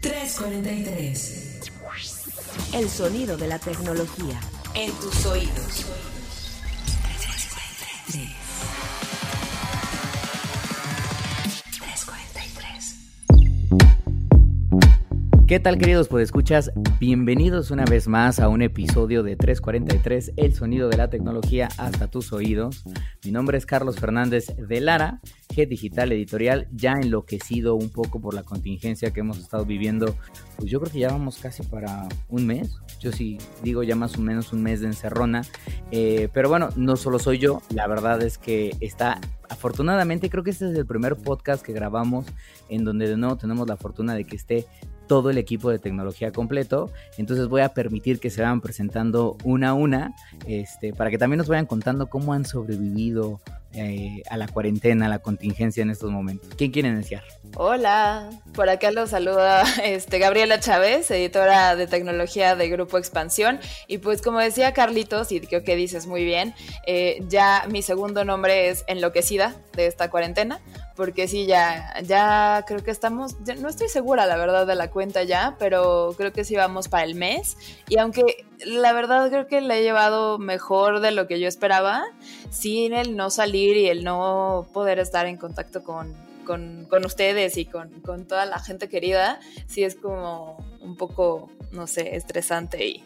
343. El sonido de la tecnología. En tus oídos. ¿Qué tal queridos pues escuchas? Bienvenidos una vez más a un episodio de 343, el sonido de la tecnología hasta tus oídos. Mi nombre es Carlos Fernández de Lara, Digital Editorial, ya enloquecido un poco por la contingencia que hemos estado viviendo. Pues yo creo que ya vamos casi para un mes, yo sí digo ya más o menos un mes de encerrona. Eh, pero bueno, no solo soy yo, la verdad es que está afortunadamente creo que este es el primer podcast que grabamos en donde de nuevo tenemos la fortuna de que esté todo el equipo de tecnología completo. Entonces voy a permitir que se vayan presentando una a una, este, para que también nos vayan contando cómo han sobrevivido eh, a la cuarentena, a la contingencia en estos momentos. ¿Quién quiere iniciar? Hola, por acá los saluda este, Gabriela Chávez, editora de tecnología de Grupo Expansión. Y pues como decía Carlitos, y creo que dices muy bien, eh, ya mi segundo nombre es Enloquecida de esta cuarentena, porque sí, ya, ya creo que estamos, no estoy segura la verdad de la cuenta ya, pero creo que sí vamos para el mes. Y aunque la verdad creo que le he llevado mejor de lo que yo esperaba, sin el no salir y el no poder estar en contacto con, con, ustedes y con, con, toda la gente querida, sí es como un poco, no sé, estresante y,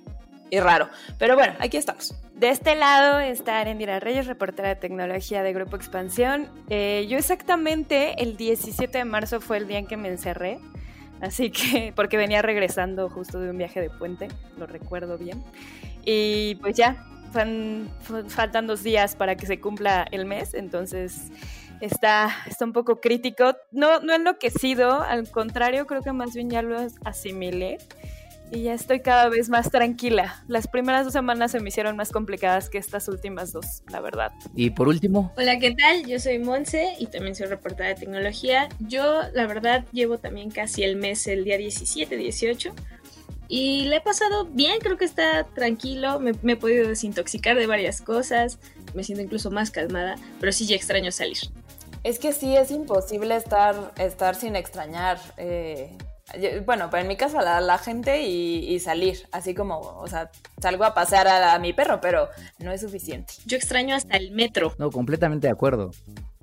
y raro. Pero bueno, aquí estamos. De este lado está Arendira Reyes, reportera de tecnología de Grupo Expansión. Eh, yo exactamente el 17 de marzo fue el día en que me encerré, así que porque venía regresando justo de un viaje de puente, lo recuerdo bien. Y pues ya, faltan dos días para que se cumpla el mes, entonces está, está un poco crítico. No, no enloquecido, al contrario, creo que más bien ya lo asimilé y ya estoy cada vez más tranquila. Las primeras dos semanas se me hicieron más complicadas que estas últimas dos, la verdad. Y por último. Hola, ¿qué tal? Yo soy Monse y también soy reportera de tecnología. Yo, la verdad, llevo también casi el mes, el día 17, 18. Y le he pasado bien, creo que está tranquilo, me, he podido desintoxicar de varias cosas, me siento incluso más calmada, pero sí ya extraño salir. Es que sí, es imposible estar, estar sin extrañar. Eh, bueno, en mi caso la, la gente y, salir, así como, o sea, salgo a pasear a, mi perro, pero no es suficiente. Yo extraño hasta el metro. No, completamente de acuerdo.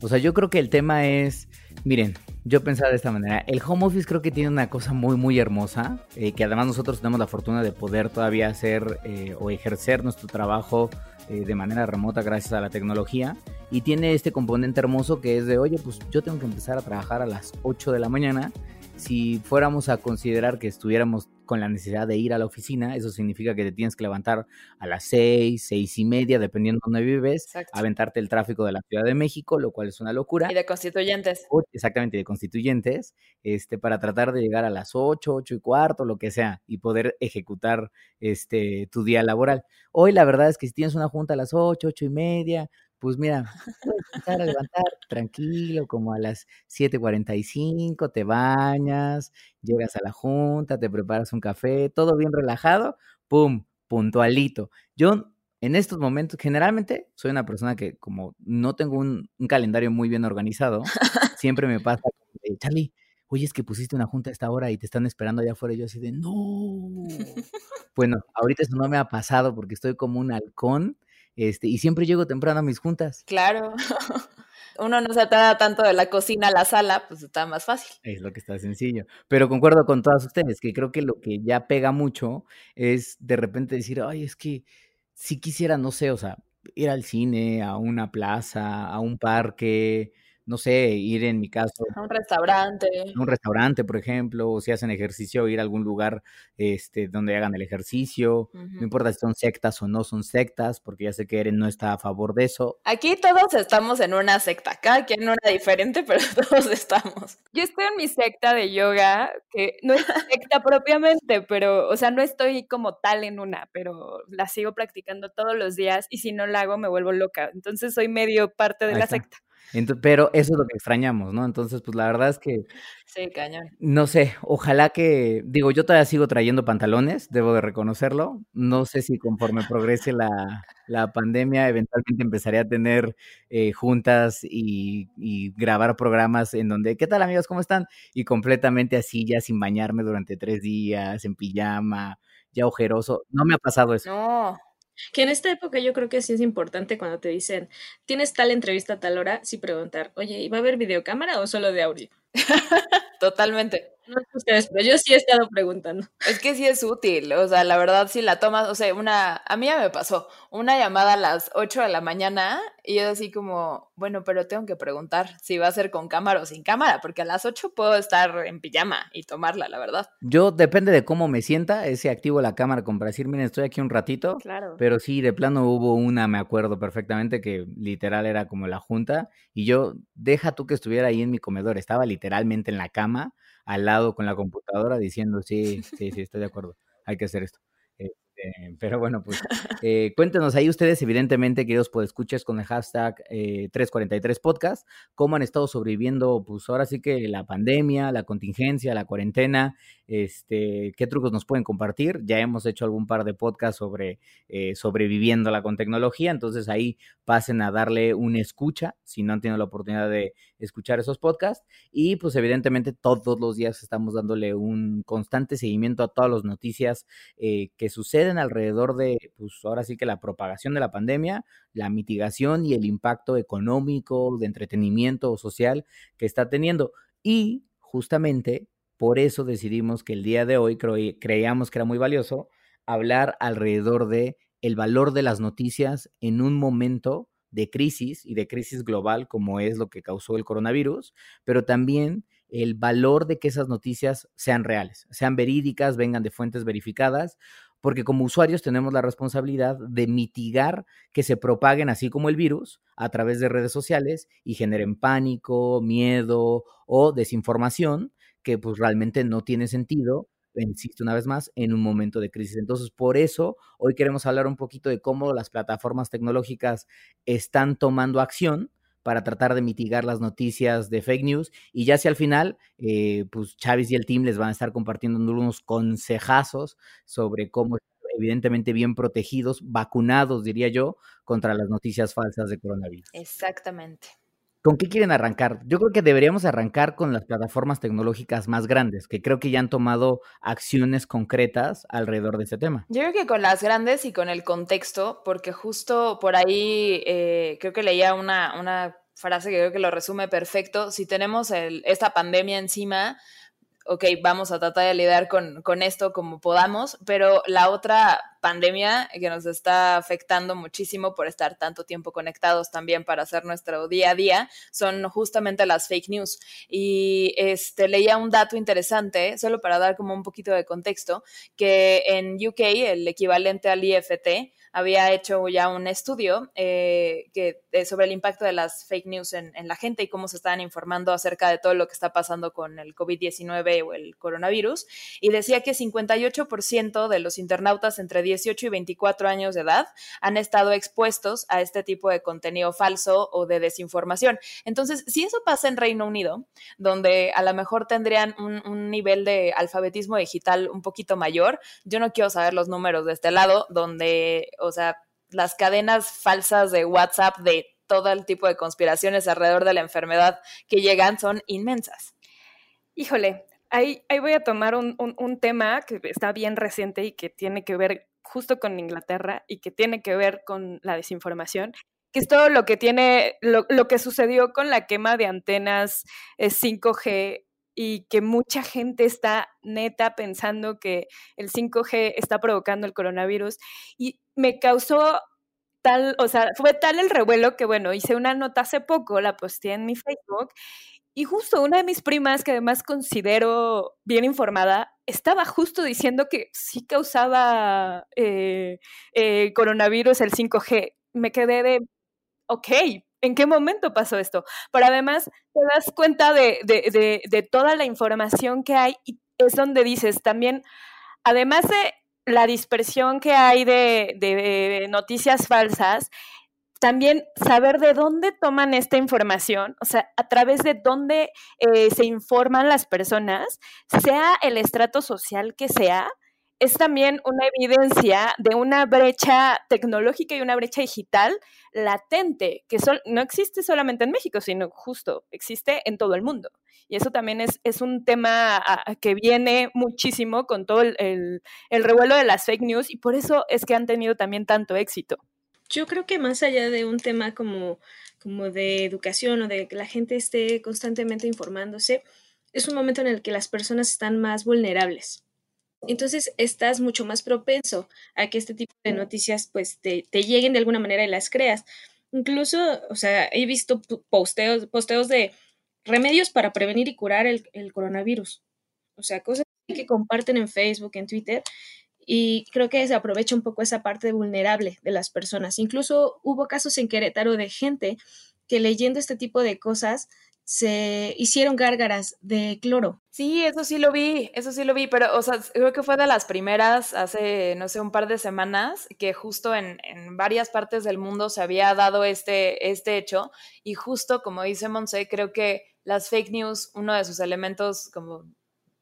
O sea, yo creo que el tema es, miren, yo pensaba de esta manera, el home office creo que tiene una cosa muy, muy hermosa, eh, que además nosotros tenemos la fortuna de poder todavía hacer eh, o ejercer nuestro trabajo eh, de manera remota gracias a la tecnología y tiene este componente hermoso que es de, oye, pues yo tengo que empezar a trabajar a las 8 de la mañana si fuéramos a considerar que estuviéramos con la necesidad de ir a la oficina, eso significa que te tienes que levantar a las seis, seis y media, dependiendo de dónde vives, aventarte el tráfico de la Ciudad de México, lo cual es una locura. Y de constituyentes. Exactamente, de constituyentes, este, para tratar de llegar a las ocho, ocho y cuarto, lo que sea, y poder ejecutar este, tu día laboral. Hoy la verdad es que si tienes una junta a las ocho, ocho y media, pues mira, puedes empezar a levantar tranquilo, como a las 7:45, te bañas, llegas a la junta, te preparas un café, todo bien relajado, pum, puntualito. Yo en estos momentos, generalmente soy una persona que como no tengo un, calendario muy bien organizado, siempre me pasa, Charlie, oye, es que pusiste una junta a esta hora y te están esperando allá afuera. Y yo así de, no. bueno, ahorita eso no me ha pasado porque estoy como un halcón este, y siempre llego temprano a mis juntas. Claro. Uno no se atrada tanto de la cocina a la sala, pues está más fácil. Es lo que está sencillo. Pero concuerdo con todas ustedes, que creo que lo que ya pega mucho es de repente decir, ay, es que si quisiera, no sé, o sea, ir al cine, a una plaza, a un parque, no sé, ir en mi caso. A un restaurante. A un restaurante, por ejemplo, o si hacen ejercicio, ir a algún lugar este, donde hagan el ejercicio. No importa si son sectas o no son sectas, porque ya sé que Eren no está a favor de eso. Aquí todos estamos en una secta, cada quien una diferente, pero todos estamos. Yo estoy en mi secta de yoga, que no es secta propiamente, pero, o sea, no estoy como tal en una, pero la sigo practicando todos los días y si no la hago me vuelvo loca. Entonces soy medio parte de la secta. Pero eso es lo que extrañamos, ¿no? Entonces, pues la verdad es que... Sí, cañón. No sé, ojalá que, digo, yo todavía sigo trayendo pantalones, debo de reconocerlo. No sé si conforme progrese la, la pandemia, eventualmente empezaré a tener eh, juntas y, y, grabar programas en donde, ¿qué tal amigos? ¿Cómo están? Y completamente así, ya sin bañarme durante tres días, en pijama, ya ojeroso. No me ha pasado eso. No. Que en esta época yo creo que sí es importante cuando te dicen, tienes tal entrevista a tal hora, sí preguntar, oye, ¿y va a haber videocámara o solo de audio? Totalmente. No sé ustedes, pero yo sí he estado preguntando. Es que sí es útil, o sea, la verdad, si la tomas, o sea, una, a mí ya me pasó, una llamada a las 8 de la mañana y yo así como, bueno, pero tengo que preguntar si va a ser con cámara o sin cámara, porque a las 8 puedo estar en pijama y tomarla, la verdad. Yo, depende de cómo me sienta, ese activo la cámara como para decir, miren, estoy aquí un ratito. Claro. Pero sí, de plano hubo una, me acuerdo perfectamente, que literal era como la junta y yo, deja tú que estuviera ahí en mi comedor, estaba literalmente en la cama al lado con la computadora diciendo, sí, sí, sí, estoy de acuerdo, hay que hacer esto. Este, pero bueno, pues eh, cuéntenos ahí ustedes, evidentemente, queridos escuches con el hashtag 343podcast, eh, cómo han estado sobreviviendo, pues ahora sí que la pandemia, la contingencia, la cuarentena, este, qué trucos nos pueden compartir. Ya hemos hecho algún par de podcasts sobre eh, sobreviviéndola con tecnología, entonces ahí pasen a darle una escucha si no han tenido la oportunidad de escuchar esos podcasts. Y pues evidentemente todos los días estamos dándole un constante seguimiento a todas las noticias que suceden alrededor de, pues ahora sí que la propagación de la pandemia, la mitigación y el impacto económico, de entretenimiento o social que está teniendo. Y justamente por eso decidimos que el día de hoy creíamos que era muy valioso hablar alrededor de el valor de las noticias en un momento de crisis y de crisis global como es lo que causó el coronavirus, pero también el valor de que esas noticias sean reales, sean verídicas, vengan de fuentes verificadas, porque como usuarios tenemos la responsabilidad de mitigar que se propaguen así como el virus a través de redes sociales y generen pánico, miedo o desinformación que pues realmente no tiene sentido, insisto una vez más, en un momento de crisis. Entonces, por eso hoy queremos hablar un poquito de cómo las plataformas tecnológicas están tomando acción para tratar de mitigar las noticias de fake news. Y ya si al final, eh, pues Chávez y el team les van a estar compartiendo unos consejazos sobre cómo evidentemente bien protegidos, vacunados, diría yo, contra las noticias falsas de coronavirus. Exactamente. ¿Con qué quieren arrancar? Yo creo que deberíamos arrancar con las plataformas tecnológicas más grandes, que creo que ya han tomado acciones concretas alrededor de este tema. Yo creo que con las grandes y con el contexto, porque justo por ahí eh, creo que leía una, una frase que creo que lo resume perfecto. Si tenemos el, esta pandemia encima, ok, vamos a tratar de lidiar con, con, esto como podamos, pero la otra pandemia que nos está afectando muchísimo por estar tanto tiempo conectados también para hacer nuestro día a día son justamente las fake news. Y este, leía un dato interesante, solo para dar como un poquito de contexto, que en UK el equivalente al IFT, había hecho ya un estudio eh, que, eh, sobre el impacto de las fake news en, la gente y cómo se estaban informando acerca de todo lo que está pasando con el COVID-19 o el coronavirus. Y decía que 58% de los internautas entre 18 y 24 años de edad han estado expuestos a este tipo de contenido falso o de desinformación. Entonces, si eso pasa en Reino Unido, donde a lo mejor tendrían un, un nivel de alfabetismo digital un poquito mayor, yo no quiero saber los números de este lado, donde o sea, las cadenas falsas de WhatsApp de todo el tipo de conspiraciones alrededor de la enfermedad que llegan son inmensas. Híjole, ahí, ahí voy a tomar un, tema que está bien reciente y que tiene que ver justo con Inglaterra y que tiene que ver con la desinformación, que es todo lo que tiene, lo, lo que sucedió con la quema de antenas 5G eh, y que mucha gente está neta pensando que el 5G está provocando el coronavirus. Y me causó tal, o sea, fue tal el revuelo que, bueno, hice una nota hace poco, la posté en mi Facebook. Y justo una de mis primas, que además considero bien informada, estaba justo diciendo que sí causaba eh, eh, coronavirus el 5G. Me quedé de, ok, ¿En qué momento pasó esto? Pero además te das cuenta de, de, toda la información que hay y es donde dices también, además de la dispersión que hay de, noticias falsas, también saber de dónde toman esta información, o sea, a través de dónde eh, se informan las personas, sea el estrato social que sea, es también una evidencia de una brecha tecnológica y una brecha digital latente, que no existe solamente en México, sino justo existe en todo el mundo. Y eso también es, un tema que viene muchísimo con todo el, el revuelo de las fake news y por eso es que han tenido también tanto éxito. Yo creo que más allá de un tema como, como de educación o de que la gente esté constantemente informándose, es un momento en el que las personas están más vulnerables entonces estás mucho más propenso a que este tipo de noticias pues te, lleguen de alguna manera y las creas. Incluso, o sea, he visto posteos, posteos de remedios para prevenir y curar el, el coronavirus. O sea, cosas que comparten en Facebook, en Twitter, y creo que se aprovecha un poco esa parte vulnerable de las personas. Incluso hubo casos en Querétaro de gente que leyendo este tipo de cosas se hicieron gárgaras de cloro. Sí, eso sí lo vi, eso sí lo vi, pero, o sea, creo que fue de las primeras hace, no sé, un par de semanas, que justo en, varias partes del mundo se había dado este, este hecho, y justo como dice Monse, creo que las fake news, uno de sus elementos, como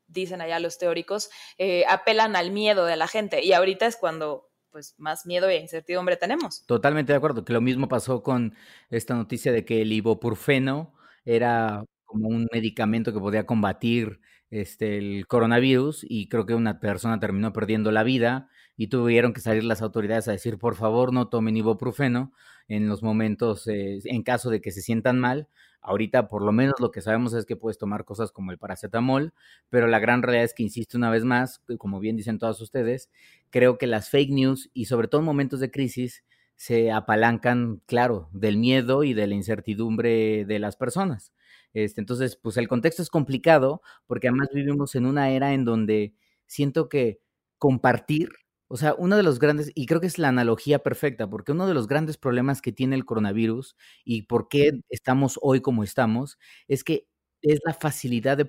dicen allá los teóricos, eh, apelan al miedo de la gente, y ahorita es cuando pues más miedo e incertidumbre tenemos. Totalmente de acuerdo, que lo mismo pasó con esta noticia de que el ibuprofeno era como un medicamento que podía combatir este, el coronavirus y creo que una persona terminó perdiendo la vida y tuvieron que salir las autoridades a decir, por favor, no tomen ibuprofeno en los momentos, eh, en caso de que se sientan mal. Ahorita, por lo menos, lo que sabemos es que puedes tomar cosas como el paracetamol, pero la gran realidad es que, insisto una vez más, como bien dicen todos ustedes, creo que las fake news y sobre todo en momentos de crisis se apalancan, claro, del miedo y de la incertidumbre de las personas. Este, entonces, pues el contexto es complicado porque además vivimos en una era en donde siento que compartir, o sea, uno de los grandes, y creo que es la analogía perfecta, porque uno de los grandes problemas que tiene el coronavirus y por qué estamos hoy como estamos, es que es la facilidad de,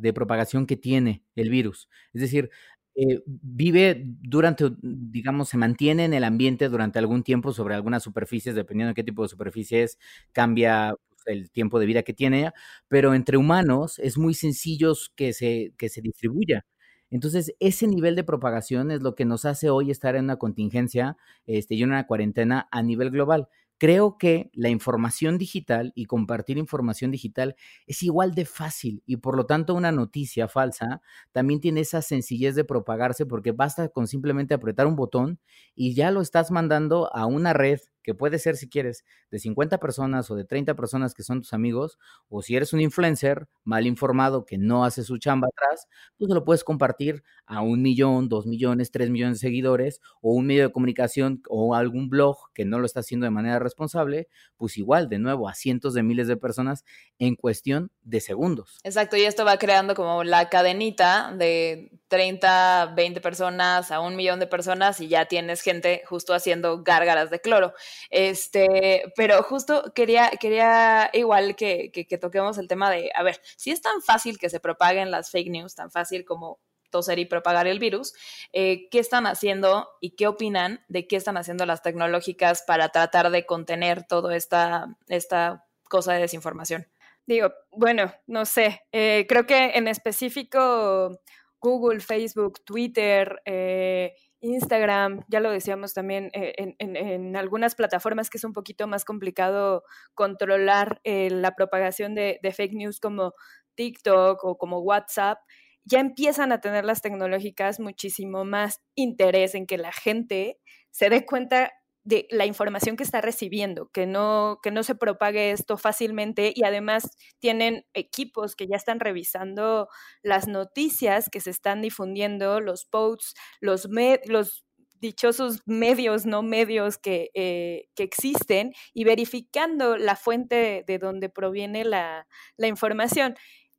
de propagación que tiene el virus. Es decir, eh, vive durante, digamos, se mantiene en el ambiente durante algún tiempo sobre algunas superficies, dependiendo de qué tipo de superficies, cambia pues, el tiempo de vida que tiene, pero entre humanos es muy sencillo que se, que se distribuya. Entonces, ese nivel de propagación es lo que nos hace hoy estar en una contingencia este, y en una cuarentena a nivel global. Creo que la información digital y compartir información digital es igual de fácil y por lo tanto una noticia falsa también tiene esa sencillez de propagarse porque basta con simplemente apretar un botón y ya lo estás mandando a una red que puede ser si quieres de 50 personas o de 30 personas que son tus amigos, o si eres un influencer mal informado que no hace su chamba atrás, pues lo puedes compartir a un millón, dos millones, tres millones de seguidores, o un medio de comunicación o algún blog que no lo está haciendo de manera responsable, pues igual, de nuevo, a cientos de miles de personas en cuestión de segundos. Exacto, y esto va creando como la cadenita de 30, 20 personas a un millón de personas y ya tienes gente justo haciendo gárgaras de cloro. Este, pero justo quería, quería igual que, que, toquemos el tema de, a ver, si es tan fácil que se propaguen las fake news, tan fácil como toser y propagar el virus, eh, ¿qué están haciendo y qué opinan de qué están haciendo las tecnológicas para tratar de contener toda esta, esta cosa de desinformación? Digo, bueno, no sé, eh, creo que en específico Google, Facebook, Twitter, eh, Instagram, ya lo decíamos también, eh, en, algunas plataformas que es un poquito más complicado controlar eh, la propagación de, de, fake news como TikTok o como WhatsApp, ya empiezan a tener las tecnológicas muchísimo más interés en que la gente se dé cuenta de la información que está recibiendo, que no, que no se propague esto fácilmente y además tienen equipos que ya están revisando las noticias que se están difundiendo, los posts, los, los dichosos medios, no medios que, eh, que, existen y verificando la fuente de, donde proviene la, la información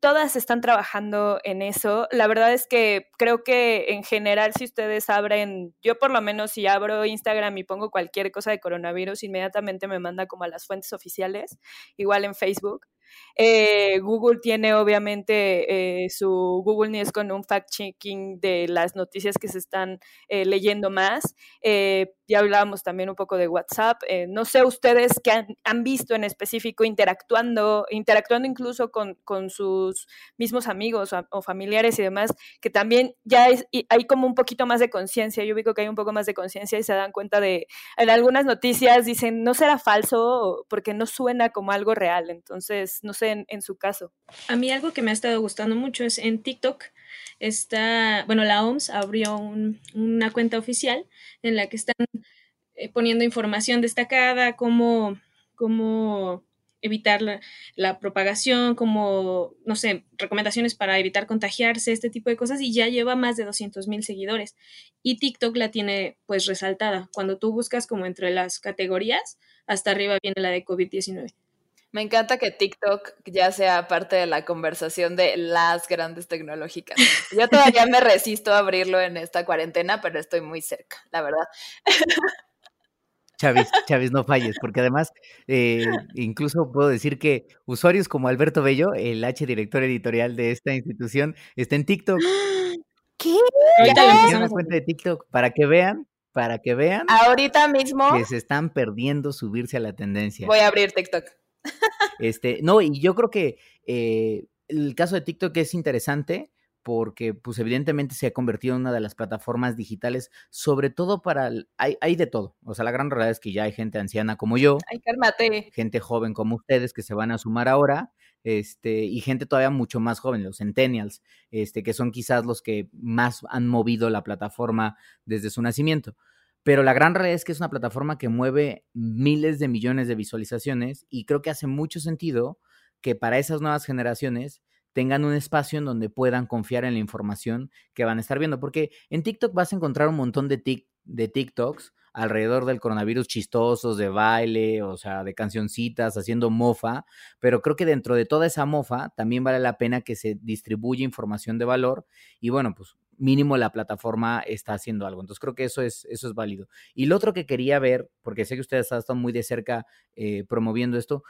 todas están trabajando en eso. La verdad es que creo que en general si ustedes abren, yo por lo menos si abro Instagram y pongo cualquier cosa de coronavirus, inmediatamente me manda como a las fuentes oficiales, igual en Facebook. Eh, Google tiene obviamente eh, su Google News con un fact-checking de las noticias que se están eh, leyendo más. ya hablábamos también un poco de WhatsApp. no sé ustedes qué han, visto en específico interactuando, interactuando incluso con, sus mismos amigos o, familiares y demás, que también ya hay como un poquito más de conciencia. Yo digo que hay un poco más de conciencia y se dan cuenta de, en algunas noticias dicen, no será falso porque no suena como algo real. Entonces, no sé en, su caso. A mí algo que me ha estado gustando mucho es en TikTok. Está, bueno, la OMS abrió una cuenta oficial en la que están eh, poniendo información destacada, cómo, cómo evitar la, propagación, como, no sé, recomendaciones para evitar contagiarse, este tipo de cosas, y ya lleva más de 200 mil seguidores. Y TikTok la tiene pues resaltada. Cuando tú buscas como entre las categorías, hasta arriba viene la de COVID-19. Me encanta que TikTok ya sea parte de la conversación de las grandes tecnológicas. Yo todavía me resisto a abrirlo en esta cuarentena, pero estoy muy cerca, la verdad. Chávez, Chávez, no falles, porque además, eh, incluso puedo decir que usuarios como Alberto Bello, el H director editorial de esta institución, está en TikTok. ¿Qué? Ahorita una cuenta de TikTok para que vean, para que vean. Ahorita mismo. Que se están perdiendo subirse a la tendencia. Voy a abrir TikTok. Este, no, y yo creo que eh, el caso de TikTok es interesante porque pues evidentemente se ha convertido en una de las plataformas digitales, sobre todo para, hay, hay, de todo, o sea, la gran realidad es que ya hay gente anciana como yo, Ay, cálmate. gente joven como ustedes que se van a sumar ahora, este, y gente todavía mucho más joven, los centennials, este, que son quizás los que más han movido la plataforma desde su nacimiento. Pero la gran realidad es que es una plataforma que mueve miles de millones de visualizaciones y creo que hace mucho sentido que para esas nuevas generaciones tengan un espacio en donde puedan confiar en la información que van a estar viendo. Porque en TikTok vas a encontrar un montón de, de TikToks alrededor del coronavirus chistosos, de baile, o sea, de cancioncitas, haciendo mofa, pero creo que dentro de toda esa mofa también vale la pena que se distribuya información de valor y bueno, pues mínimo la plataforma está haciendo algo. Entonces creo que eso es, eso es válido. Y lo otro que quería ver, porque sé que ustedes están muy de cerca eh, promoviendo esto,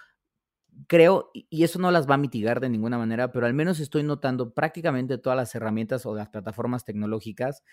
creo, y eso no las va a mitigar de ninguna manera, pero al menos estoy notando prácticamente todas las herramientas o las plataformas tecnológicas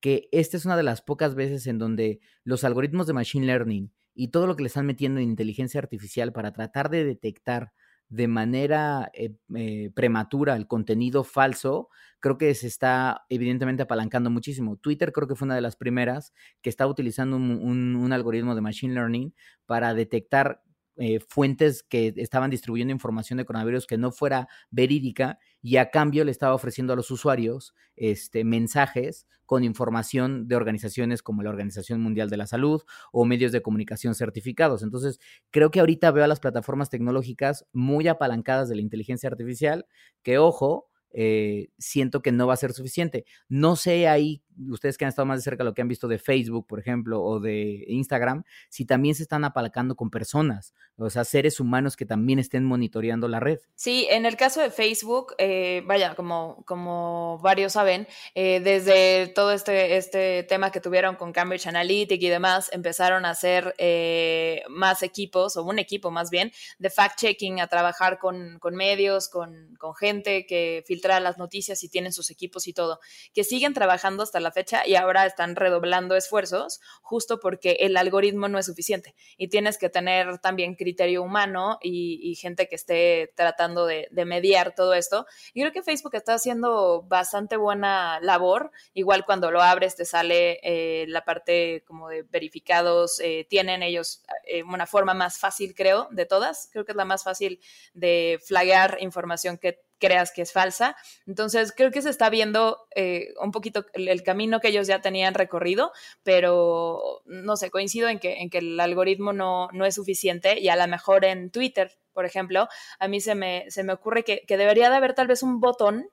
que esta es una de las pocas veces en donde los algoritmos de Machine Learning y todo lo que le están metiendo en inteligencia artificial para tratar de detectar de manera eh, eh, prematura el contenido falso, creo que se está evidentemente apalancando muchísimo. Twitter creo que fue una de las primeras que estaba utilizando un, algoritmo de Machine Learning para detectar eh, fuentes que estaban distribuyendo información de coronavirus que no fuera verídica y a cambio le estaba ofreciendo a los usuarios este, mensajes con información de organizaciones como la Organización Mundial de la Salud o medios de comunicación certificados. Entonces, creo que ahorita veo a las plataformas tecnológicas muy apalancadas de la inteligencia artificial, que ojo, eh, siento que no va a ser suficiente. No sé ahí, ustedes que han estado más de cerca lo que han visto de Facebook, por ejemplo, o de Instagram, si también se están apalancando con personas, o sea, seres humanos que también estén monitoreando la red. Sí, en el caso de Facebook, eh, vaya, como, como varios saben, eh, desde todo este, este tema que tuvieron con Cambridge Analytica y demás, empezaron a hacer más equipos, o un equipo más bien, de fact-checking, a trabajar con, con medios, con, con gente que filtrar las noticias y tienen sus equipos y todo, que siguen trabajando hasta la fecha y ahora están redoblando esfuerzos justo porque el algoritmo no es suficiente. Y tienes que tener también criterio humano y, gente que esté tratando de, mediar todo esto. Y creo que Facebook está haciendo bastante buena labor, igual cuando lo abres te sale eh, la parte como de verificados, eh, tienen ellos eh, una forma más fácil, creo, de todas, creo que es la más fácil de flaguear información que creas que es falsa. Entonces, creo que se está viendo eh, un poquito el, camino que ellos ya tenían recorrido, pero no sé, coincido en que, en que el algoritmo no, no es suficiente y a lo mejor en Twitter, por ejemplo, a mí se me, se me ocurre que, debería de haber tal vez un botón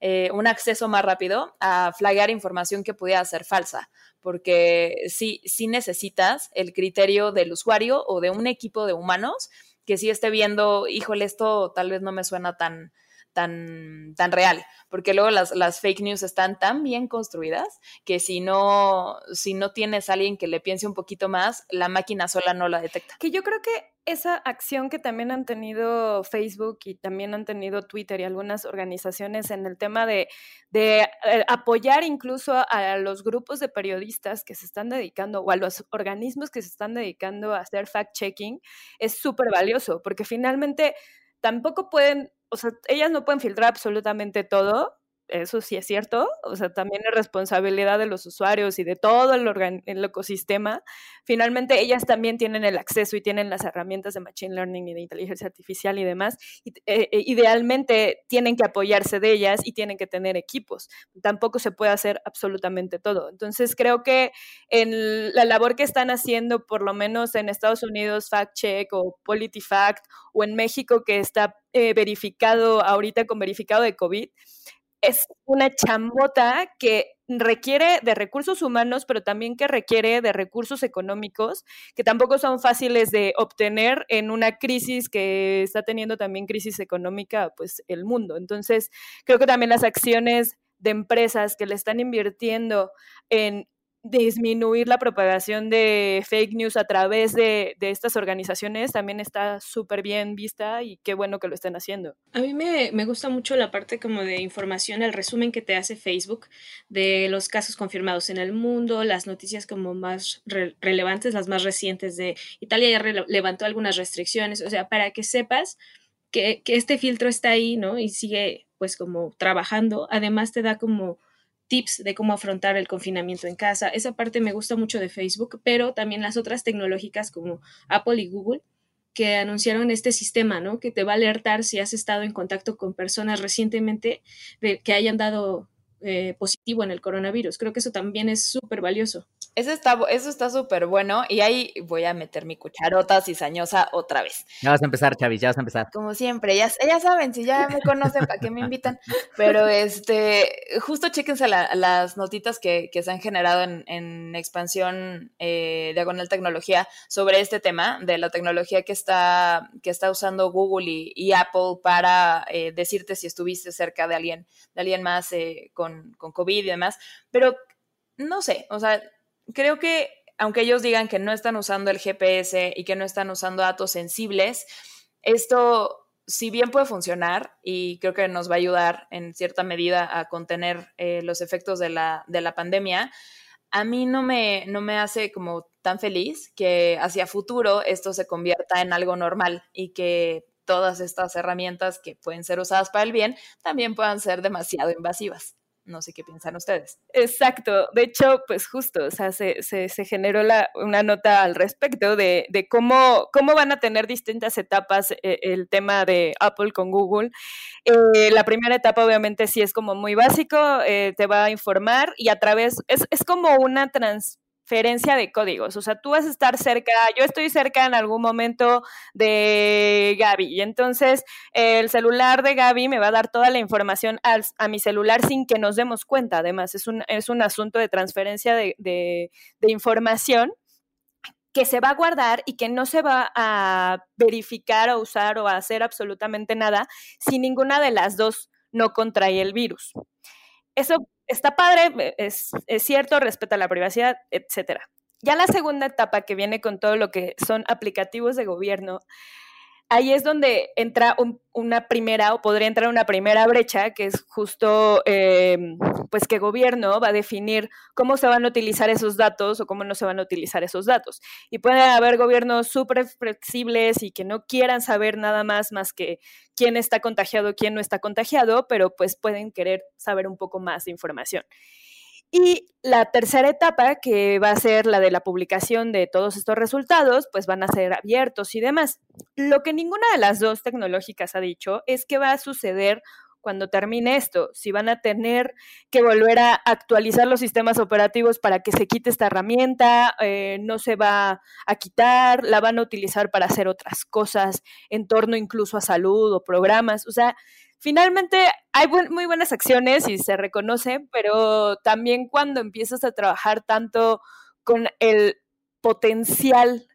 eh, un acceso más rápido a flaguear información que pudiera ser falsa, porque sí, sí necesitas el criterio del usuario o de un equipo de humanos que sí esté viendo, híjole, esto tal vez no me suena tan, tan, tan real, porque luego las, las, fake news están tan bien construidas que si no, si no tienes a alguien que le piense un poquito más, la máquina sola no la detecta. Que yo creo que esa acción que también han tenido Facebook y también han tenido Twitter y algunas organizaciones en el tema de, de eh, apoyar incluso a los grupos de periodistas que se están dedicando o a los organismos que se están dedicando a hacer fact-checking es súper valioso, porque finalmente tampoco pueden, o sea, ellas no pueden filtrar absolutamente todo, eso sí es cierto, o sea, también es responsabilidad de los usuarios y de todo el, ecosistema. Finalmente, ellas también tienen el acceso y tienen las herramientas de Machine Learning y de inteligencia artificial y demás. Eh, eh, idealmente tienen que apoyarse de ellas y tienen que tener equipos. Tampoco se puede hacer absolutamente todo. Entonces, creo que en la labor que están haciendo, por lo menos en Estados Unidos, Fact Check o PolitiFact, o en México, que está eh, verificado ahorita con verificado de COVID, es una chambota que requiere de recursos humanos, pero también que requiere de recursos económicos, que tampoco son fáciles de obtener en una crisis que está teniendo también crisis económica, pues el mundo. Entonces, creo que también las acciones de empresas que le están invirtiendo en disminuir la propagación de fake news a través de, estas organizaciones también está súper bien vista y qué bueno que lo estén haciendo. A mí me, gusta mucho la parte como de información, el resumen que te hace Facebook de los casos confirmados en el mundo, las noticias como más relevantes, las más recientes de Italia ya levantó algunas restricciones, o sea, para que sepas que, que este filtro está ahí, ¿no? Y sigue pues como trabajando, además te da como tips de cómo afrontar el confinamiento en casa. Esa parte me gusta mucho de Facebook, pero también las otras tecnológicas como Apple y Google que anunciaron este sistema, ¿no? Que te va a alertar si has estado en contacto con personas recientemente que hayan dado eh, positivo en el coronavirus. Creo que eso también es súper valioso. Eso está eso está súper bueno y ahí voy a meter mi cucharota cizañosa otra vez. Ya vas a empezar, Chavis, ya vas a empezar. Como siempre, ya, ya saben, si ya me conocen, ¿para qué me invitan? Pero este, justo chéquense las notitas que, se han generado en, expansión eh, diagonal tecnología sobre este tema de la tecnología que está, que está usando Google y, Apple para eh, decirte si estuviste cerca de alguien, de alguien más eh, con COVID y demás, pero no sé, o sea, creo que aunque ellos digan que no están usando el GPS y que no están usando datos sensibles, esto si bien puede funcionar y creo que nos va a ayudar en cierta medida a contener eh, los efectos de la, de la pandemia, a mí no me, no me hace como tan feliz que hacia futuro esto se convierta en algo normal y que todas estas herramientas que pueden ser usadas para el bien también puedan ser demasiado invasivas. No sé qué piensan ustedes. Exacto. De hecho, pues justo, o sea, se, se, generó la, una nota al respecto de, de, cómo, cómo van a tener distintas etapas eh, el tema de Apple con Google. Eh, la primera etapa, obviamente, sí es como muy básico, eh, te va a informar y a través, es, es como una trans transferencia de códigos. O sea, tú vas a estar cerca, yo estoy cerca en algún momento de Gaby y entonces el celular de Gaby me va a dar toda la información a mi celular sin que nos demos cuenta. Además, es un, es un asunto de transferencia de, de, de información que se va a guardar y que no se va a verificar o usar o a hacer absolutamente nada si ninguna de las dos no contrae el virus. Eso está padre, e, es, es cierto, respeta la privacidad, etcétera. Ya la segunda etapa que viene con todo lo que son aplicativos de gobierno, ahí es donde entra una primera o podría entrar una primera brecha, que es justo eh, pues que gobierno va a definir cómo se van a utilizar esos datos o cómo no se van a utilizar esos datos. Y pueden haber gobiernos súper flexibles y que no quieran saber nada más más que quién está contagiado, quién no está contagiado, pero pues pueden querer saber un poco más de información. Y la tercera etapa, que va a ser la de la publicación de todos estos resultados, pues van a ser abiertos y demás. Lo que ninguna de las dos tecnológicas ha dicho es que va a suceder cuando termine esto, si van a tener que volver a actualizar los sistemas operativos para que se quite esta herramienta, eh, no se va a quitar, la van a utilizar para hacer otras cosas en torno incluso a salud o programas. O sea, finalmente hay muy buenas acciones y se reconoce, pero también cuando empiezas a trabajar tanto con el potencial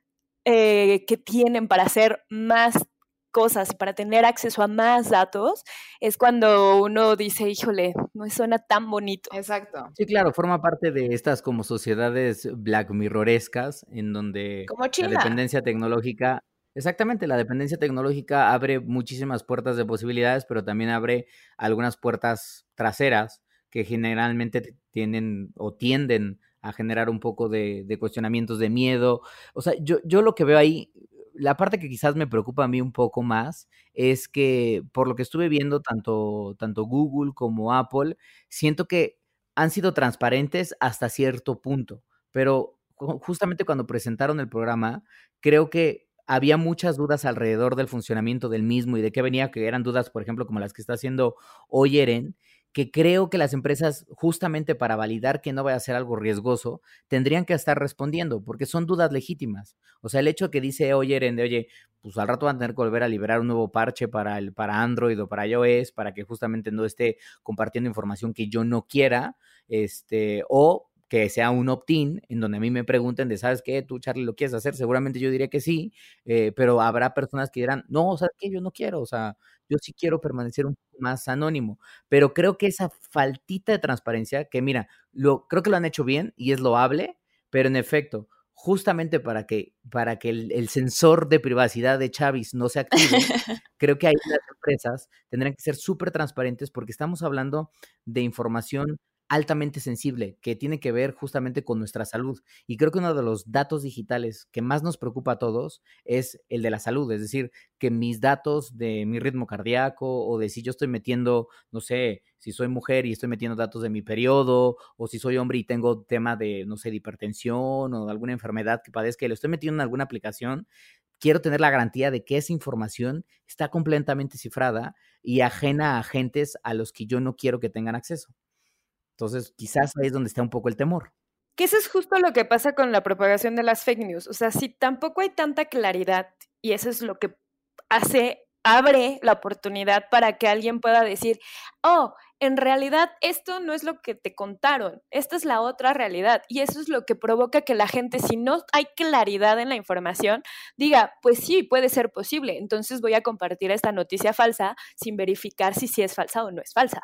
eh, que tienen para hacer más cosas, para tener acceso a más datos, es cuando uno dice, híjole, no suena tan bonito. Exacto. Sí, claro, forma parte de estas como sociedades black mirrorescas, en donde la dependencia tecnológica Exactamente, la dependencia tecnológica abre muchísimas puertas de posibilidades, pero también abre algunas puertas traseras que generalmente tienen o tienden a generar un poco de, cuestionamientos de miedo. O sea, yo, yo lo que veo ahí, la parte que quizás me preocupa a mí un poco más es que por lo que estuve viendo, tanto, tanto Google como Apple, siento que han sido transparentes hasta cierto punto, pero justamente cuando presentaron el programa, creo que había muchas dudas alrededor del funcionamiento del mismo y de qué venía, que eran dudas, por ejemplo, como las que está haciendo hoy Eren, que creo que las empresas, justamente para validar que no vaya a ser algo riesgoso, tendrían que estar respondiendo, porque son dudas legítimas. O sea, el hecho que dice Eren de, oye, pues al rato van a tener que volver a liberar un nuevo parche para, el, para Android o para iOS, para que justamente no esté compartiendo información que yo no quiera, este, o que sea un opt-in, en donde a mí me pregunten de, ¿sabes qué? Tú, Charlie, ¿lo quieres hacer? Seguramente yo diría que sí, eh, pero habrá personas que dirán, no, ¿sabes qué? Yo no quiero, o sea, yo sí quiero permanecer un poco más anónimo, pero creo que esa faltita de transparencia, que mira, lo, creo que lo han hecho bien y es loable, pero en efecto, justamente para que, para que el, el sensor de privacidad de Chavis no se active, creo que ahí las empresas tendrán que ser súper transparentes porque estamos hablando de información altamente sensible, que tiene que ver justamente con nuestra salud. Y creo que uno de los datos digitales que más nos preocupa a todos es el de la salud, es decir, que mis datos de mi ritmo cardíaco o de si yo estoy metiendo, no sé, si soy mujer y estoy metiendo datos de mi periodo, o si soy hombre y tengo tema de, no sé, de hipertensión o de alguna enfermedad que padezca y lo estoy metiendo en alguna aplicación, quiero tener la garantía de que esa información está completamente cifrada y ajena a agentes a los que yo no quiero que tengan acceso. Entonces, quizás ahí es donde está un poco el temor. Que eso es justo lo que pasa con la propagación de las fake news. O sea, si tampoco hay tanta claridad, y eso es lo que hace, abre la oportunidad para que alguien pueda decir, oh, en realidad esto no es lo que te contaron, esta es la otra realidad. Y eso es lo que provoca que la gente, si no hay claridad en la información, diga, pues sí, puede ser posible. Entonces voy a compartir esta noticia falsa sin verificar si sí es falsa o no es falsa.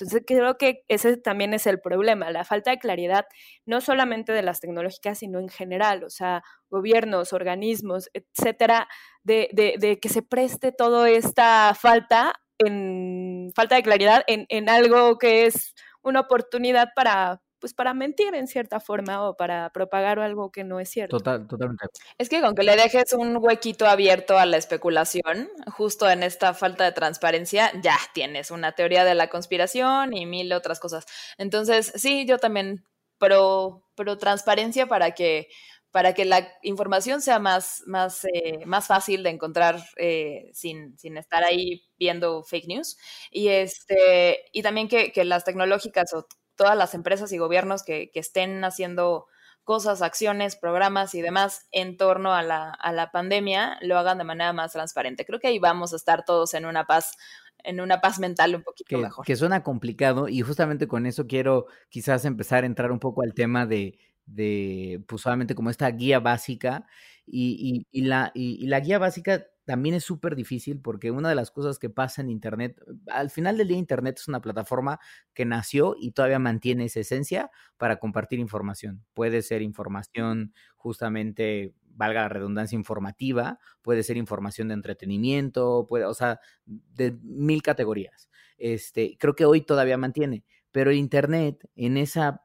Entonces creo que ese también es el problema, la falta de claridad, no solamente de las tecnológicas, sino en general, o sea, gobiernos, organismos, etcétera, de, de, que se preste toda esta falta en falta de claridad en, en algo que es una oportunidad para pues para mentir en cierta forma o para propagar algo que no es cierto. Total, totalmente. Es que con que le dejes un huequito abierto a la especulación, justo en esta falta de transparencia, ya tienes una teoría de la conspiración y mil otras cosas. Entonces, sí, yo también pro, pro transparencia para que para que la información sea más, más, eh, más fácil de encontrar eh, sin, sin, estar ahí viendo fake news. Y, este, y también que, que las tecnológicas o todas las empresas y gobiernos que, estén haciendo cosas, acciones, programas y demás en torno a la, pandemia lo hagan de manera más transparente. Creo que ahí vamos a estar todos en una paz en una paz mental un poquito mejor. Que suena complicado y justamente con eso quiero quizás empezar a entrar un poco al tema de, de pues solamente como esta guía básica y, la, guía básica también es súper difícil porque una de las cosas que pasa en Internet, al final del día Internet es una plataforma que nació y todavía mantiene esa esencia para compartir información. Puede ser información justamente, valga la redundancia, informativa, puede ser información de entretenimiento, puede, o sea, de mil categorías. Este, creo que hoy todavía mantiene, pero Internet en esa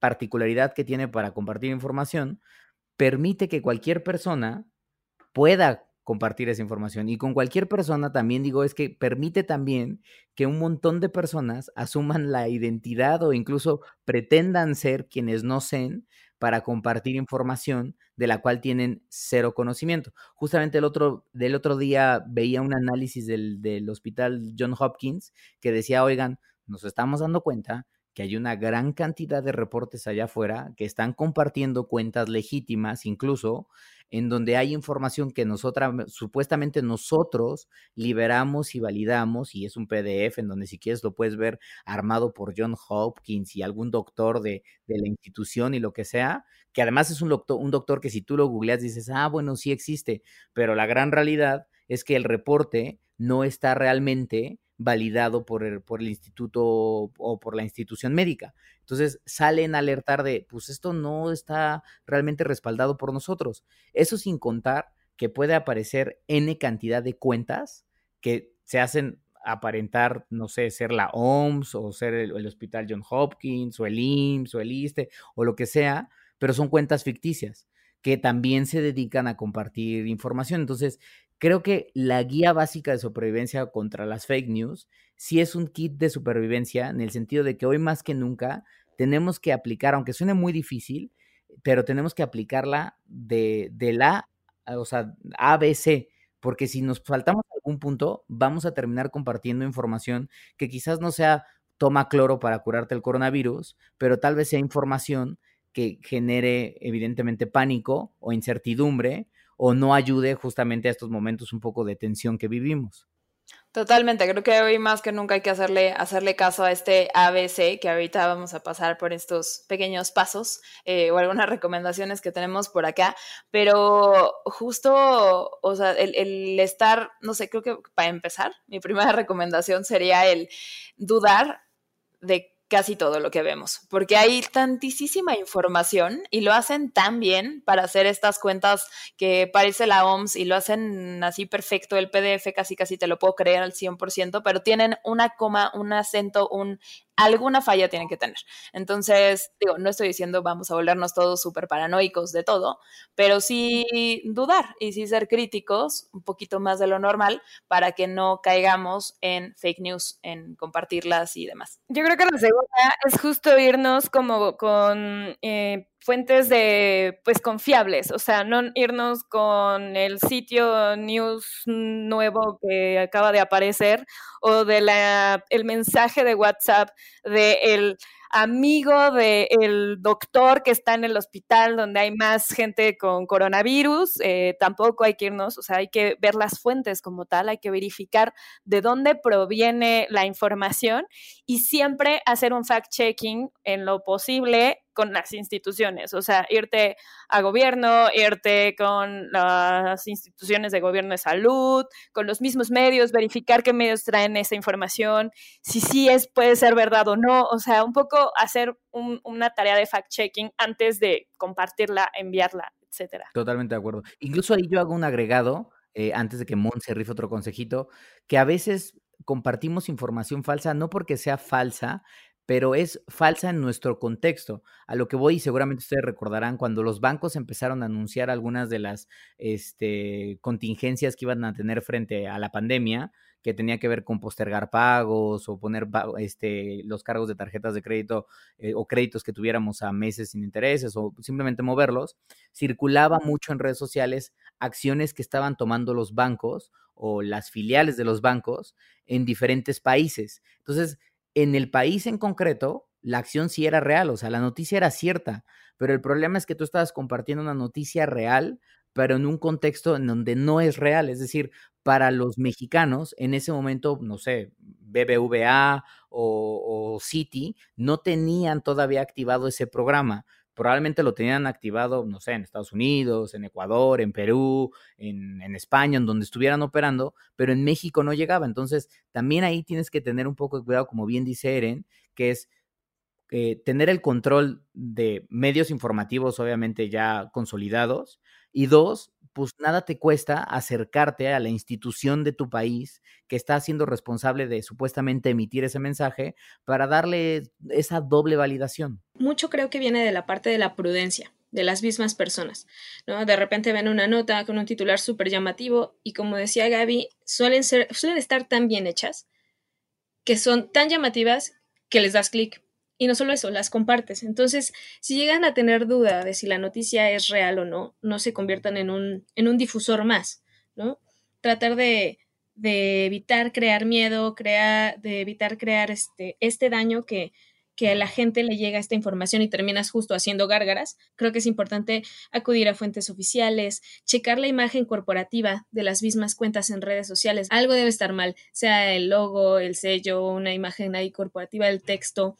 particularidad que tiene para compartir información, permite que cualquier persona pueda compartir esa información. Y con cualquier persona también digo, es que permite también que un montón de personas asuman la identidad o incluso pretendan ser quienes no sean para compartir información de la cual tienen cero conocimiento. Justamente el otro, del otro día veía un análisis del, del hospital John Hopkins que decía, oigan, nos estamos dando cuenta que hay una gran cantidad de reportes allá afuera que están compartiendo cuentas legítimas, incluso en donde hay información que nosotras, supuestamente nosotros liberamos y validamos, y es un PDF en donde si quieres lo puedes ver armado por John Hopkins y algún doctor de, de la institución y lo que sea, que además es un doctor, un doctor que si tú lo googleas dices, ah, bueno, sí existe, pero la gran realidad es que el reporte no está realmente validado por el, por el instituto o por la institución médica. Entonces salen a alertar de, pues esto no está realmente respaldado por nosotros. Eso sin contar que puede aparecer N cantidad de cuentas que se hacen aparentar, no sé, ser la OMS o ser el, Hospital John Hopkins o el IMSS o el ISTE o lo que sea, pero son cuentas ficticias que también se dedican a compartir información. Entonces, creo que la guía básica de supervivencia contra las fake news sí es un kit de supervivencia en el sentido de que hoy más que nunca tenemos que aplicar, aunque suene muy difícil, pero tenemos que aplicarla de, de la, o sea, ABC, porque si nos faltamos algún punto, vamos a terminar compartiendo información que quizás no sea toma cloro para curarte el coronavirus, pero tal vez sea información que genere evidentemente pánico o incertidumbre o no ayude justamente a estos momentos un poco de tensión que vivimos. Totalmente, creo que hoy más que nunca hay que hacerle, hacerle caso a este ABC, que ahorita vamos a pasar por estos pequeños pasos eh, o algunas recomendaciones que tenemos por acá, pero justo, o sea, el, el estar, no sé, creo que para empezar, mi primera recomendación sería el dudar de casi todo lo que vemos, porque hay tantísima información y lo hacen tan bien para hacer estas cuentas que parece la OMS y lo hacen así perfecto, el PDF casi casi te lo puedo creer al 100%, pero tienen una coma, un acento, un alguna falla tienen que tener. Entonces, digo, no estoy diciendo vamos a volvernos todos súper paranoicos de todo, pero sí dudar y sí ser críticos un poquito más de lo normal para que no caigamos en fake news, en compartirlas y demás. Yo creo que la segunda es justo irnos como con eh, fuentes de, pues, confiables, o sea, no irnos con el sitio news nuevo que acaba de aparecer o de la, el mensaje de WhatsApp de el amigo del doctor que está en el hospital donde hay más gente con coronavirus, eh, tampoco hay que irnos, o sea, hay que ver las fuentes como tal, hay que verificar de dónde proviene la información y siempre hacer un fact-checking en lo posible con las instituciones, o sea, irte a gobierno, irte con las instituciones de gobierno de salud, con los mismos medios, verificar qué medios traen esa información, si sí es, puede ser verdad o no, o sea, un poco hacer una tarea de fact-checking antes de compartirla, enviarla, etcétera. Totalmente de acuerdo. Incluso ahí yo hago un agregado, eh, antes de que Mon se rife otro consejito, que a veces compartimos información falsa no porque sea falsa, pero es falsa en nuestro contexto. A lo que voy, y seguramente ustedes recordarán, cuando los bancos empezaron a anunciar algunas de las este, contingencias que iban a tener frente a la pandemia, que tenía que ver con postergar pagos o poner este, los cargos de tarjetas de crédito eh, o créditos que tuviéramos a meses sin intereses o simplemente moverlos, circulaba mucho en redes sociales acciones que estaban tomando los bancos o las filiales de los bancos en diferentes países. Entonces, en el país en concreto, la acción sí era real, o sea, la noticia era cierta, pero el problema es que tú estabas compartiendo una noticia real, pero en un contexto en donde no es real, es decir, para los mexicanos, en ese momento, no sé, BBVA o, o Citi no tenían todavía activado ese programa, probablemente lo tenían activado, no sé, en Estados Unidos, en Ecuador, en Perú, en, España, en donde estuvieran operando, pero en México no llegaba. Entonces, también ahí tienes que tener un poco de cuidado, como bien dice Eren, que es eh, tener el control de medios informativos, obviamente ya consolidados, y dos, pues nada te cuesta acercarte a la institución de tu país que está siendo responsable de supuestamente emitir ese mensaje para darle esa doble validación. Mucho creo que viene de la parte de la prudencia de las mismas personas, ¿no? De repente ven una nota con un titular súper llamativo y como decía Gaby, suelen, ser, suelen estar tan bien hechas que son tan llamativas que les das clic y no solo eso, las compartes. Entonces, si llegan a tener duda de si la noticia es real o no, no se conviertan en un, en un difusor más, ¿no? Tratar de, de evitar crear miedo, crear, de evitar crear este, este daño que, que a la gente le llega esta información y terminas justo haciendo gárgaras, creo que es importante acudir a fuentes oficiales, checar la imagen corporativa de las mismas cuentas en redes sociales. Algo debe estar mal, sea el logo, el sello, una imagen ahí corporativa, el texto,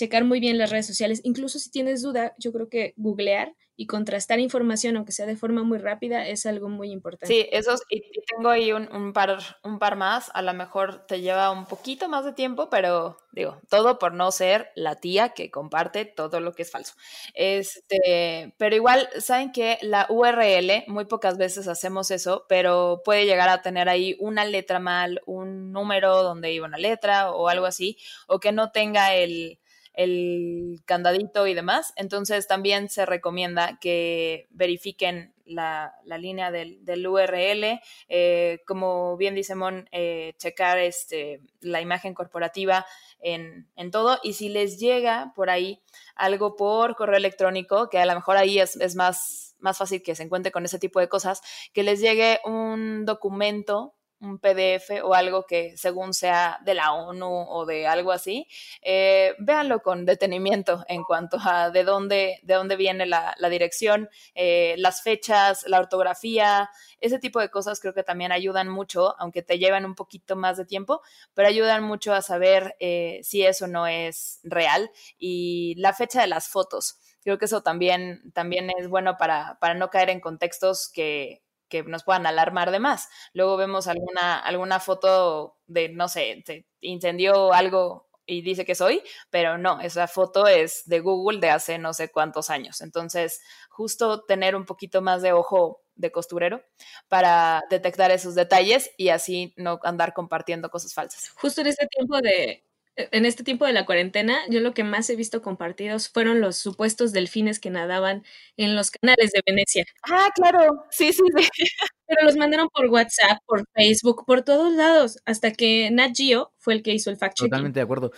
checar muy bien las redes sociales. Incluso si tienes duda, yo creo que googlear y contrastar información, aunque sea de forma muy rápida, es algo muy importante. Sí, esos, y, tengo ahí un, par, un par más, a lo mejor te lleva un poquito más de tiempo, pero digo, todo por no ser la tía que comparte todo lo que es falso. Este, pero igual, saben que la URL, muy pocas veces hacemos eso, pero puede llegar a tener ahí una letra mal, un número donde iba una letra o algo así, o que no tenga el el candadito y demás. Entonces también se recomienda que verifiquen la, línea del, URL. Eh, como bien dice Mon, eh, checar este, la imagen corporativa en, todo. Y si les llega por ahí algo por correo electrónico, que a lo mejor ahí es, es más, más fácil que se encuentre con ese tipo de cosas, que les llegue un documento un PDF o algo que según sea de la ONU o de algo así, eh, véanlo con detenimiento en cuanto a de dónde, de dónde viene la, dirección, eh, las fechas, la ortografía, ese tipo de cosas creo que también ayudan mucho, aunque te llevan un poquito más de tiempo, pero ayudan mucho a saber eh, si eso no es real y la fecha de las fotos. Creo que eso también, también es bueno para, para no caer en contextos que, que nos puedan alarmar de más. Luego vemos alguna, alguna foto de, no sé, se incendió algo y dice que soy, pero no, esa foto es de Google de hace no sé cuántos años. Entonces, justo tener un poquito más de ojo de costurero para detectar esos detalles y así no andar compartiendo cosas falsas. Justo en este tiempo de en este tiempo de la cuarentena, yo lo que más he visto compartidos fueron los supuestos delfines que nadaban en los canales de Venecia. Ah, claro, sí, sí, sí. Pero los mandaron por WhatsApp, por Facebook, por todos lados, hasta que Nat Geo fue el que hizo el fact-checking. Totalmente de acuerdo.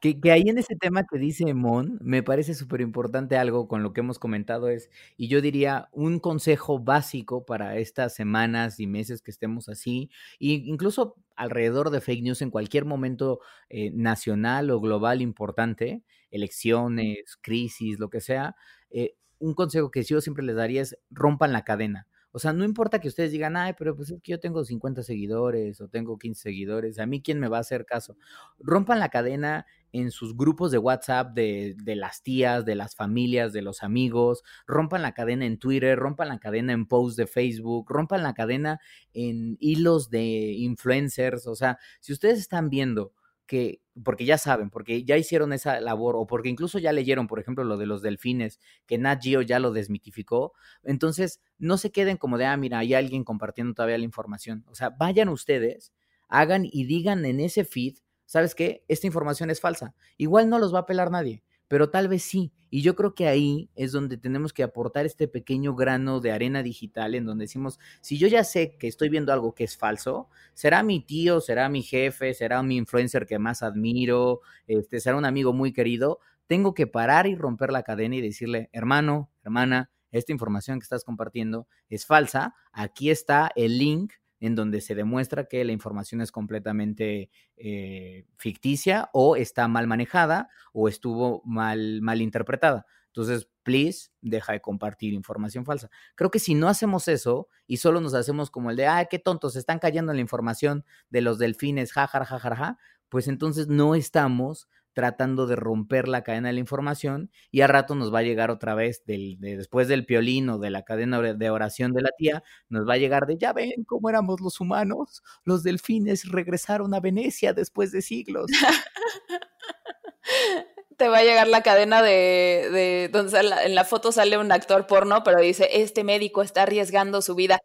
Que, que, ahí en ese tema que dice Mon, me parece súper importante algo con lo que hemos comentado es, y yo diría, un consejo básico para estas semanas y meses que estemos así, e incluso alrededor de fake news en cualquier momento eh, nacional o global importante, elecciones, crisis, lo que sea, eh, un consejo que yo siempre les daría es rompan la cadena. O sea, no importa que ustedes digan, ay, pero pues es que yo tengo 50 seguidores o tengo 15 seguidores, a mí quién me va a hacer caso. Rompan la cadena en sus grupos de WhatsApp de, de, las tías, de las familias, de los amigos, rompan la cadena en Twitter, rompan la cadena en posts de Facebook, rompan la cadena en hilos de influencers. O sea, si ustedes están viendo que, porque ya saben, porque ya hicieron esa labor, o porque incluso ya leyeron, por ejemplo, lo de los delfines, que Nat Geo ya lo desmitificó, entonces no se queden como de, ah, mira, hay alguien compartiendo todavía la información. O sea, vayan ustedes, hagan y digan en ese feed, ¿sabes qué? Esta información es falsa. Igual no los va a pelar nadie pero tal vez sí. Y yo creo que ahí es donde tenemos que aportar este pequeño grano de arena digital en donde decimos, si yo ya sé que estoy viendo algo que es falso, será mi tío, será mi jefe, será mi influencer que más admiro, este, será un amigo muy querido, tengo que parar y romper la cadena y decirle, hermano, hermana, esta información que estás compartiendo es falsa, aquí está el link en donde se demuestra que la información es completamente eh, ficticia o está mal manejada o estuvo mal, mal interpretada. Entonces, please, deja de compartir información falsa. Creo que si no hacemos eso y solo nos hacemos como el de, ah, qué tontos, están cayendo en la información de los delfines, jajar, jajar, ja, pues entonces no estamos tratando de romper la cadena de la información y a rato nos va a llegar otra vez del, después del piolín o de la cadena de oración de la tía, nos va a llegar de ya ven cómo éramos los humanos, los delfines regresaron a Venecia después de siglos. te va a llegar la cadena de, de donde en la foto sale un actor porno, pero dice, este médico está arriesgando su vida.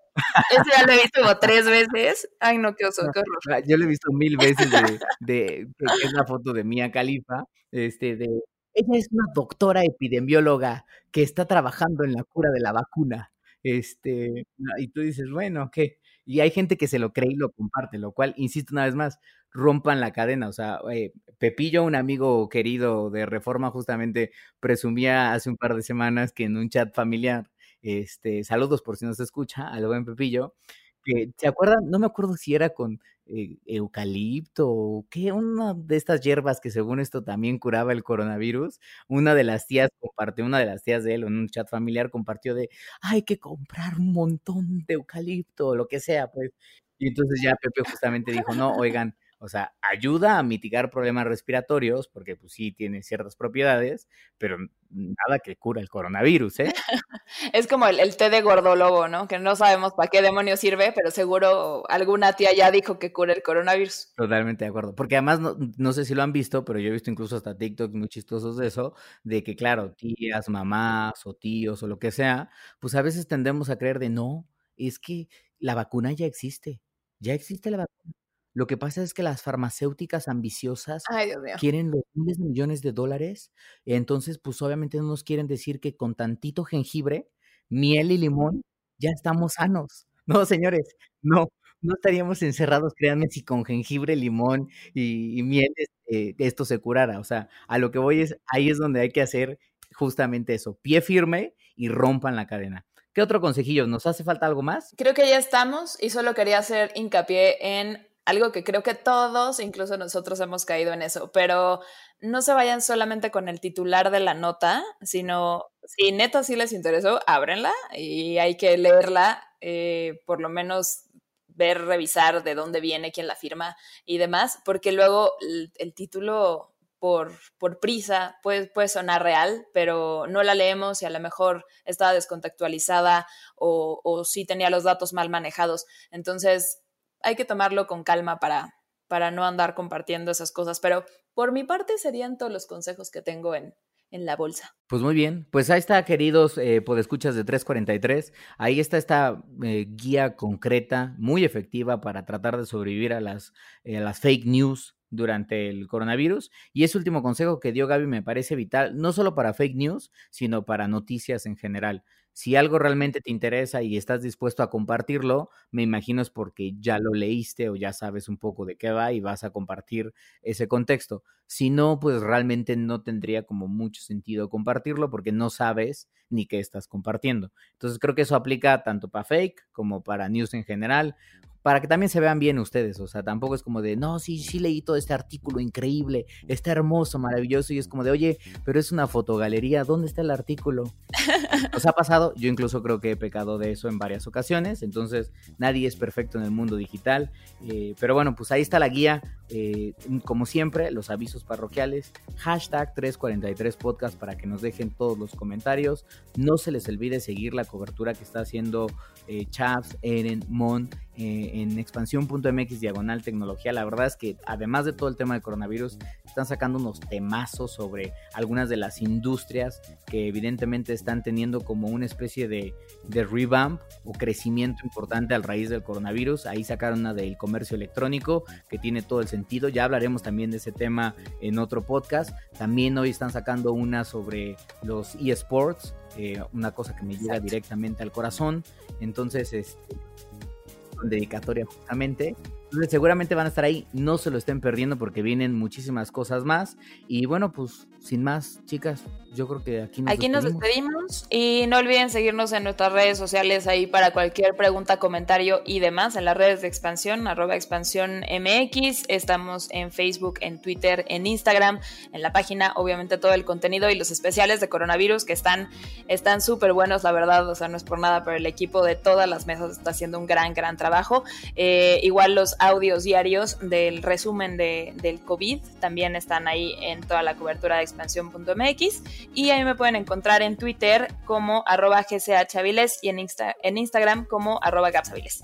Ese ya lo he visto como tres veces. Ay, no, qué oso, qué horror. Ah, yo lo he visto mil veces de, de que es la foto de Mia Califa, este, de ella es una doctora epidemióloga que está trabajando en la cura de la vacuna. Este, y tú dices, bueno, ¿qué? Y hay gente que se lo cree y lo comparte, lo cual, insisto una vez más, rompan la cadena. O sea, eh, Pepillo, un amigo querido de Reforma, justamente presumía hace un par de semanas que en un chat familiar, este, saludos por si no se escucha, al buen Pepillo, que, ¿se acuerdan? No me acuerdo si era con eh, eucalipto o una de estas hierbas que según esto también curaba el coronavirus. Una de las tías compartió, una de las tías de él en un chat familiar compartió de, hay que comprar un montón de eucalipto, o lo que sea, pues. Y entonces ya Pepe justamente dijo, no, oigan, O sea, ayuda a mitigar problemas respiratorios, porque pues sí tiene ciertas propiedades, pero nada que cura el coronavirus, ¿eh? es como el, té de gordolobo, ¿no? Que no sabemos para qué demonios sirve, pero seguro alguna tía ya dijo que cura el coronavirus. Totalmente de acuerdo. Porque además, no, no sé si lo han visto, pero yo he visto incluso hasta TikToks muy chistosos de eso, de que claro, tías, mamás o tíos o lo que sea, pues a veces tendemos a creer de no, es que la vacuna ya existe, ya existe la vacuna lo que pasa es que las farmacéuticas ambiciosas quieren los miles de millones de dólares, entonces pues obviamente no nos quieren decir que con tantito jengibre, miel y limón ya estamos sanos. No, señores, no, no estaríamos encerrados, créanme, si con jengibre, limón y, miel este, esto se curara. O sea, a lo que voy es, ahí es donde hay que hacer justamente eso, pie firme y rompan la cadena. ¿Qué otro consejillo? ¿Nos hace falta algo más? Creo que ya estamos y solo quería hacer hincapié en algo que creo que todos, incluso nosotros hemos caído en eso, pero no se vayan solamente con el titular de la nota, sino si neta sí les interesó, ábrenla y hay que leerla, eh, por lo menos ver, revisar de dónde viene, quién la firma y demás, porque luego el, título por, por, prisa puede, puede, sonar real, pero no la leemos y a lo mejor estaba descontextualizada o, o sí tenía los datos mal manejados. Entonces, hay que tomarlo con calma para, para no andar compartiendo esas cosas. Pero por mi parte serían todos los consejos que tengo en, en la bolsa. Pues muy bien, pues ahí está, queridos eh, podescuchas de 343. Ahí está esta eh, guía concreta, muy efectiva para tratar de sobrevivir a las, eh, a las fake news durante el coronavirus. Y ese último consejo que dio Gaby me parece vital, no solo para fake news, sino para noticias en general. Si algo realmente te interesa y estás dispuesto a compartirlo, me imagino es porque ya lo leíste o ya sabes un poco de qué va y vas a compartir ese contexto. Si no, pues realmente no tendría como mucho sentido compartirlo porque no sabes ni qué estás compartiendo. Entonces creo que eso aplica tanto para fake como para news en general para que también se vean bien ustedes, o sea, tampoco es como de, no, sí, sí leí todo este artículo increíble, está hermoso, maravilloso, y es como de, oye, pero es una fotogalería, ¿dónde está el artículo? Os ha pasado, yo incluso creo que he pecado de eso en varias ocasiones, entonces nadie es perfecto en el mundo digital, eh, pero bueno, pues ahí está la guía, eh, como siempre, los avisos parroquiales, hashtag 343 podcast para que nos dejen todos los comentarios, no se les olvide seguir la cobertura que está haciendo eh, Chaps, Eren, Mon, eh, en expansión.mx diagonal tecnología. La verdad es que además de todo el tema del coronavirus, están sacando unos temazos sobre algunas de las industrias que evidentemente están teniendo como una especie de, de revamp o crecimiento importante al raíz del coronavirus. Ahí sacaron una del comercio electrónico que tiene todo el sentido. Ya hablaremos también de ese tema en otro podcast. También hoy están sacando una sobre los eSports, eh, una cosa que me llega directamente al corazón. Entonces, este, dedicatoria justamente. Entonces seguramente van a estar ahí, no se lo estén perdiendo porque vienen muchísimas cosas más. Y bueno, pues sin más, chicas, yo creo que aquí nos Aquí nos despedimos y no olviden seguirnos en nuestras redes sociales ahí para cualquier pregunta, comentario y demás en las redes de expansión, arroba expansión MX. Estamos en Facebook, en Twitter, en Instagram, en la página, obviamente todo el contenido y los especiales de coronavirus que están están súper buenos, la verdad, o sea, no es por nada, pero el equipo de todas las mesas está haciendo un gran, gran trabajo. Eh, igual los audios diarios del resumen de, del COVID también están ahí en toda la cobertura de expansión.mx y ahí me pueden encontrar en Twitter como arroba gchaviles y en, en Instagram como arroba gapsaviles.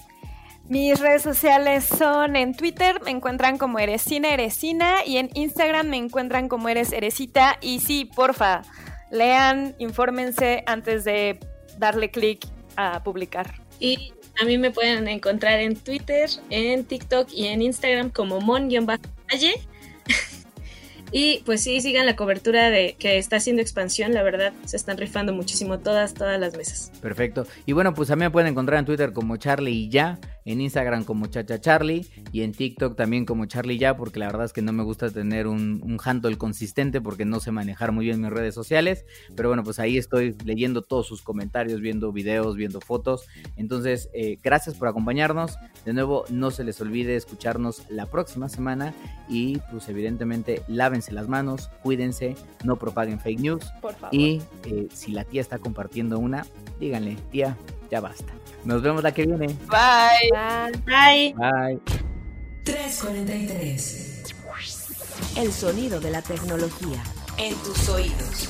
Mis redes sociales son en Twitter, me encuentran como Eresina Eresina y en Instagram me encuentran como Eres Eresita. Y sí, porfa, lean, infórmense antes de darle clic a publicar. Y a mí me pueden encontrar en Twitter, en TikTok y en Instagram como mon-valle. Y pues sí, sigan la cobertura de que está haciendo expansión, la verdad, se están rifando muchísimo todas, todas las mesas. Perfecto. Y bueno, pues a mí me pueden encontrar en Twitter como Charlie y ya, en Instagram como Chacha Charlie y en TikTok también como Charlie ya, porque la verdad es que no me gusta tener un, un handle consistente porque no sé manejar muy bien mis redes sociales. Pero bueno, pues ahí estoy leyendo todos sus comentarios, viendo videos, viendo fotos. Entonces, eh, gracias por acompañarnos. De nuevo, no se les olvide escucharnos la próxima semana y pues evidentemente laven las manos, cuídense, no propaguen fake news. Por favor. Y eh, si la tía está compartiendo una, díganle, tía, ya basta. Nos vemos la que viene. Bye. Bye. Bye. 343. El sonido de la tecnología. En tus oídos.